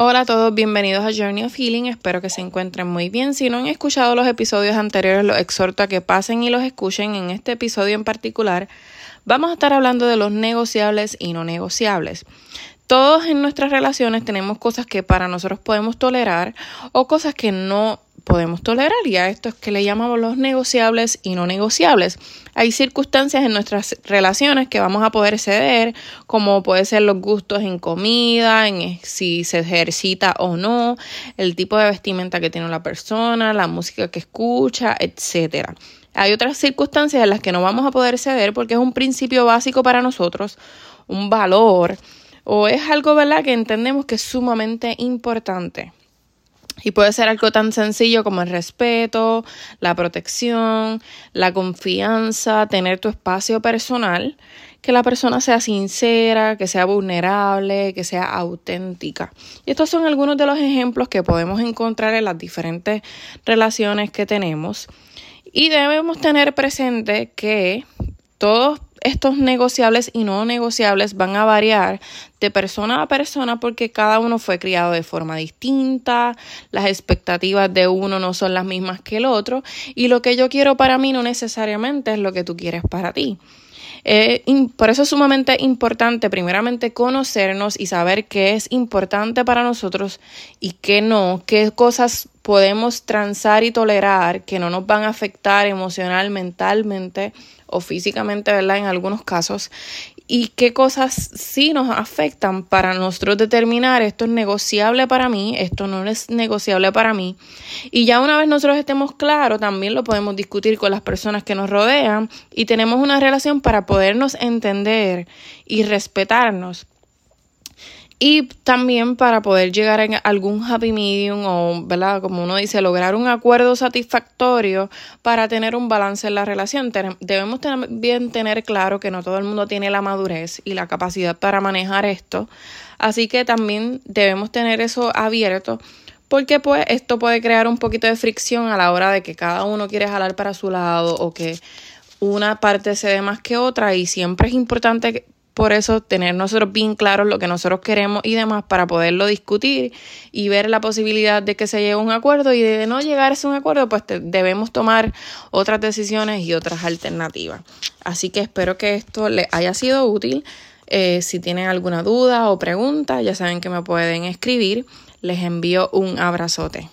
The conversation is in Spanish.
Hola a todos, bienvenidos a Journey of Healing. Espero que se encuentren muy bien. Si no han escuchado los episodios anteriores, los exhorto a que pasen y los escuchen. En este episodio en particular, vamos a estar hablando de los negociables y no negociables. Todos en nuestras relaciones tenemos cosas que para nosotros podemos tolerar o cosas que no podemos tolerar y a esto es que le llamamos los negociables y no negociables. Hay circunstancias en nuestras relaciones que vamos a poder ceder, como puede ser los gustos en comida, en si se ejercita o no, el tipo de vestimenta que tiene la persona, la música que escucha, etcétera. Hay otras circunstancias en las que no vamos a poder ceder porque es un principio básico para nosotros, un valor o es algo, ¿verdad?, que entendemos que es sumamente importante. Y puede ser algo tan sencillo como el respeto, la protección, la confianza, tener tu espacio personal, que la persona sea sincera, que sea vulnerable, que sea auténtica. Y estos son algunos de los ejemplos que podemos encontrar en las diferentes relaciones que tenemos. Y debemos tener presente que todos estos negociables y no negociables van a variar de persona a persona porque cada uno fue criado de forma distinta, las expectativas de uno no son las mismas que el otro y lo que yo quiero para mí no necesariamente es lo que tú quieres para ti. Eh, por eso es sumamente importante, primeramente, conocernos y saber qué es importante para nosotros y qué no, qué cosas podemos transar y tolerar que no nos van a afectar emocional, mentalmente o físicamente, ¿verdad? En algunos casos. Y qué cosas sí nos afectan para nosotros determinar esto es negociable para mí, esto no es negociable para mí. Y ya una vez nosotros estemos claros, también lo podemos discutir con las personas que nos rodean y tenemos una relación para podernos entender y respetarnos. Y también para poder llegar a algún happy medium o, ¿verdad? Como uno dice, lograr un acuerdo satisfactorio para tener un balance en la relación. Debemos también tener claro que no todo el mundo tiene la madurez y la capacidad para manejar esto. Así que también debemos tener eso abierto porque pues esto puede crear un poquito de fricción a la hora de que cada uno quiere jalar para su lado o que una parte se dé más que otra y siempre es importante por eso tener nosotros bien claros lo que nosotros queremos y demás para poderlo discutir y ver la posibilidad de que se llegue a un acuerdo y de no llegar a un acuerdo, pues debemos tomar otras decisiones y otras alternativas. Así que espero que esto les haya sido útil. Eh, si tienen alguna duda o pregunta, ya saben que me pueden escribir. Les envío un abrazote.